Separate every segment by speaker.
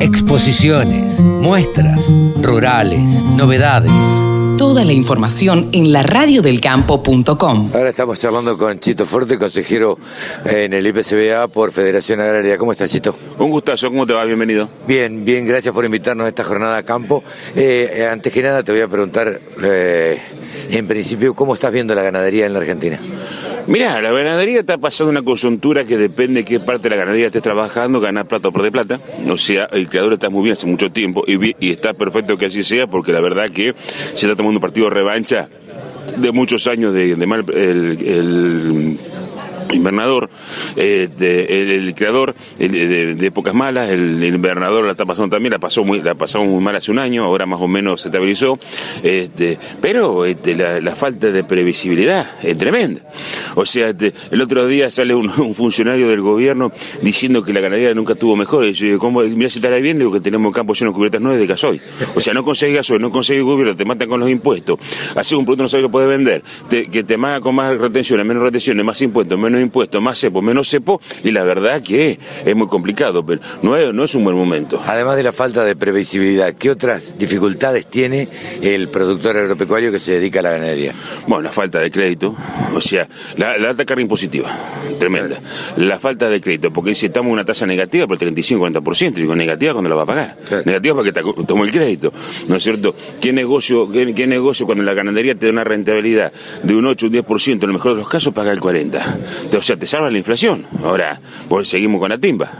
Speaker 1: Exposiciones, muestras, rurales, novedades.
Speaker 2: Toda la información en la radiodelcampo.com.
Speaker 3: Ahora estamos charlando con Chito Fuerte, consejero en el IPCBA por Federación Agraria. ¿Cómo estás, Chito?
Speaker 4: Un gustazo, ¿cómo te va? Bienvenido.
Speaker 3: Bien, bien, gracias por invitarnos a esta jornada a campo. Eh, antes que nada te voy a preguntar, eh, en principio, ¿cómo estás viendo la ganadería en la Argentina?
Speaker 4: Mirá, la ganadería está pasando una coyuntura que depende de qué parte de la ganadería estés trabajando, ganar plata o perder plata. O sea, el creador está muy bien hace mucho tiempo y, está perfecto que así sea porque la verdad que se está tomando un partido de revancha de muchos años de, mal el invernador, eh, el, creador de, épocas malas, el, invernador la está pasando también, la pasó muy, la pasamos muy mal hace un año, ahora más o menos se estabilizó, este, pero este, la, falta de previsibilidad es tremenda. O sea, este, el otro día sale un, funcionario del gobierno diciendo que la ganadería nunca tuvo mejor. Y yo ¿cómo? Mira si estará bien, digo que tenemos campos llenos de cubiertas nueve de gasoil. O sea, no conseguís gasoil, no conseguís gobierno, te matan con los impuestos, así un producto no sabe que puede vender, que te mata con más retenciones, menos retenciones, más impuestos, menos impuestos, más cepo, menos cepo, y la verdad que es muy complicado, pero no es, no es un buen momento.
Speaker 3: Además de la falta de previsibilidad, ¿qué otras dificultades tiene el productor agropecuario que se dedica a la ganadería?
Speaker 4: Bueno, la falta de crédito, o sea, la, alta carga impositiva, tremenda. La falta de crédito, porque si estamos en una tasa negativa por 35-40%, digo, negativa cuando la va a pagar. Negativa porque te tomó el crédito, ¿no es cierto? ¿Qué negocio, qué, negocio cuando la ganadería te da una rentabilidad de un 8 o un 10%, en el mejor de los casos paga el 40%? O sea, te salva la inflación. Ahora, pues seguimos con la timba.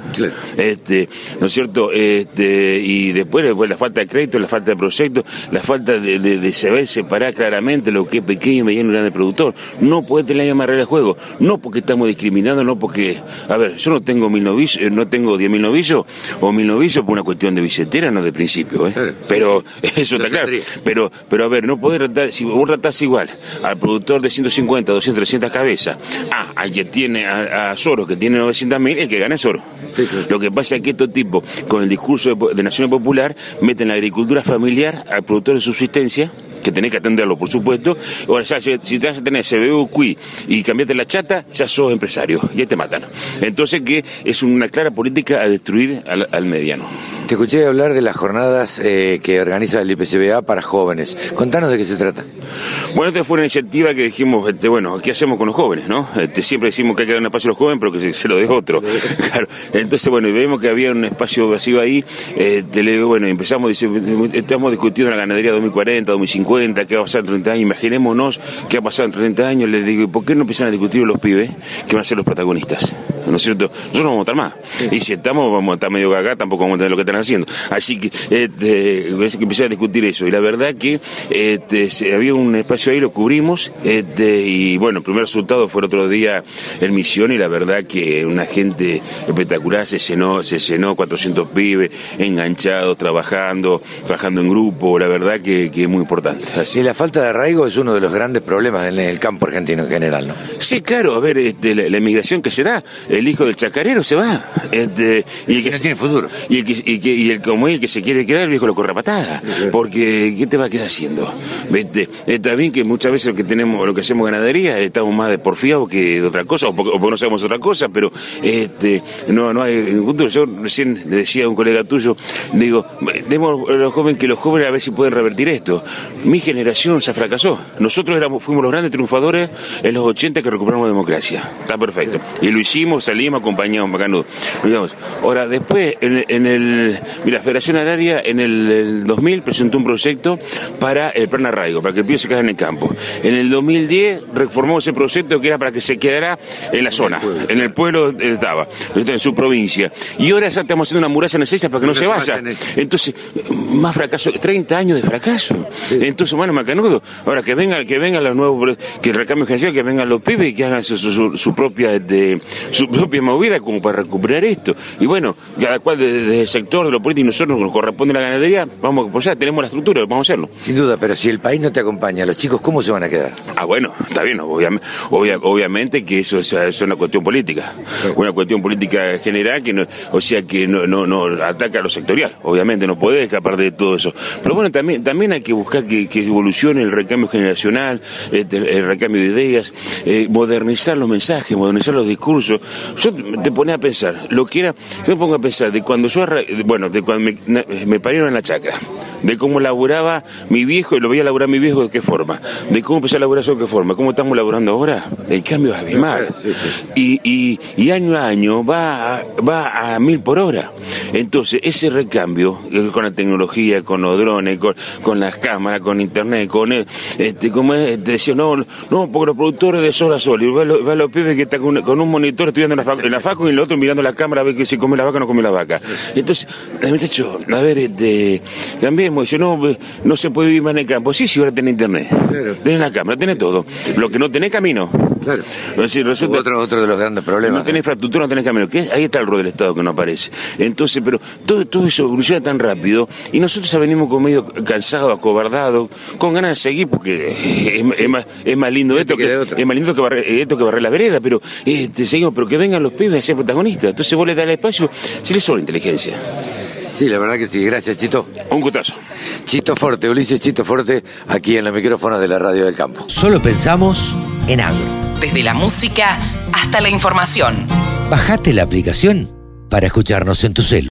Speaker 4: Este, ¿no es cierto? Este, y después, la falta de crédito, la falta de proyectos, la falta de, saber separar claramente lo que es pequeño, mediano y grande productor. No puede tener la misma regla de juego. No porque estamos discriminando, no porque, a ver, yo no tengo mil novicios, eh, no tengo diez mil novicios o mil novicios por una cuestión de billetera, no de principio, ¿eh? pero eso está claro. Pero, pero a ver, no puede tratar, si vos tratás igual al productor de 150, 200, 300 cabezas, ah, al que tiene a, Soros, que tiene 900.000, el que gana es Soros. Lo que pasa es que estos tipos, con el discurso de, de Nación Popular, meten la agricultura familiar al productor de subsistencia que tenés que atenderlo, por supuesto. Ahora, ya, si, te vas a tener CBU, QI y cambiate la chata, ya sos empresario y ahí te matan. Entonces, que es una clara política a destruir al, mediano.
Speaker 3: Te escuché hablar de las jornadas eh, que organiza el IPCBA para jóvenes. Contanos de qué se trata.
Speaker 4: Bueno, esta fue una iniciativa que dijimos, este, bueno, ¿qué hacemos con los jóvenes? no? Este, siempre decimos que hay que dar un espacio a los jóvenes, pero que se, lo deje otro. claro. Entonces, bueno, y vemos que había un espacio vacío ahí. Eh, te le digo, bueno, empezamos, estamos discutiendo la ganadería 2040, 2050 qué va a pasar en 30 años, imaginémonos qué ha pasado en 30 años, les digo, ¿por qué no empiezan a discutir los pibes que van a ser los protagonistas? ¿No es cierto? Nosotros no vamos a estar más. Y si estamos, vamos a estar medio cagá, tampoco vamos a tener lo que están haciendo. Así que, este, que empecé a discutir eso. Y la verdad que este, había un espacio ahí, lo cubrimos, este, y bueno, el primer resultado fue el otro día en Misión, y la verdad que una gente espectacular, se llenó, se llenó 400 pibes, enganchados, trabajando, trabajando en grupo, la verdad que es muy importante.
Speaker 3: Así. la falta de arraigo es uno de los grandes problemas en el campo argentino en general, ¿no?
Speaker 4: Sí, claro, a ver, este, la, inmigración que se da, el hijo del chacarero se va. Este,
Speaker 3: y el que, no tiene futuro.
Speaker 4: Y el, que, y, el como el que se quiere quedar, el viejo lo corre a patada. Porque, ¿qué te va a quedar haciendo? ¿Viste? Está bien que muchas veces lo que tenemos, lo que hacemos ganadería, estamos más de porfiados que de otra cosa, o porque, no sabemos otra cosa, pero este, no, no hay futuro. Yo recién le decía a un colega tuyo, digo, demos a los jóvenes que los jóvenes a ver si pueden revertir esto mi generación se fracasó. Nosotros éramos, fuimos los grandes triunfadores en los 80 que recuperamos democracia. Está perfecto. Y lo hicimos, salimos, acompañamos, bacanudo. Digamos. Ahora, después, en, el. Mira, Federación Agraria en el, 2000 presentó un proyecto para el plan arraigo, para que el pibe se quedara en el campo. En el 2010 reformamos ese proyecto que era para que se quedara en la zona, en el pueblo estaba, en su provincia. Y ahora ya estamos haciendo una muralla necesaria para que no se vaya. Entonces, más fracaso, 30 años de fracaso. Entonces, bueno, macanudo. Ahora que vengan, que vengan los nuevos, que recambio general, que vengan los pibes y que hagan su, propia de, su propia movida como para recuperar esto. Y bueno, cada cual desde, el sector de lo político, nosotros nos corresponde la ganadería, vamos a apoyar, tenemos la estructura, vamos a hacerlo.
Speaker 3: Sin duda, pero si el país no te acompaña, los chicos, ¿cómo se van a quedar?
Speaker 4: Ah, bueno, está bien, obviamente que eso es, una cuestión política, una cuestión política general que no, o sea que no, no, no ataca a lo sectorial, obviamente, no puede escapar de todo eso. Pero bueno, también, también hay que buscar que, evolucione el recambio generacional, este, el, recambio de ideas, eh, modernizar los mensajes, modernizar los discursos. Yo te ponía a pensar, lo que era, yo me pongo a pensar de cuando yo, bueno, de cuando me, me parieron en la chacra de cómo laburaba mi viejo, y lo veía laburar mi viejo de qué forma, de cómo empecé a laburar yo de qué forma, cómo estamos laburando ahora, el cambio es abismal. Y, y, y, año a año va, va a mil por hora. Entonces, ese recambio, eh, con la tecnología, con los drones, con, con las cámaras, con internet, con eh, este, como es, te decía, no, no, porque los productores de sol a sol, y va, a los pibes que están con, un monitor estudiando en la, en la facu y el otro mirando la cámara a ver que si come la vaca o no come la vaca. Entonces, muchacho, a ver, este, también Dice, no, no se puede vivir más en el campo. Sí, sí, ahora tenés internet. Claro. Tenés la cámara, tenés todo. Lo que no tenés camino.
Speaker 3: Claro. resulta, otro, otro de los grandes problemas.
Speaker 4: No tenés infraestructura, no tenés camino. Ahí está el rol del Estado que no aparece. Entonces, pero todo, todo eso evoluciona tan rápido y nosotros ya venimos con medio cansados, acobardados, con ganas de seguir porque es, más, es más lindo esto que, es más lindo que barrer, esto que barrer la vereda, pero este, seguimos, pero que vengan los pibes a ser protagonistas. Entonces vos le das el espacio, si le sobra inteligencia.
Speaker 3: Sí, la verdad que sí. Gracias, Chito.
Speaker 4: Un gustazo.
Speaker 3: Chito Forte, Ulises Chito Forte, aquí en los micrófonos de la Radio del Campo.
Speaker 1: Solo pensamos en agro.
Speaker 2: Desde la música hasta la información.
Speaker 1: Bajate la aplicación para escucharnos en tu cel.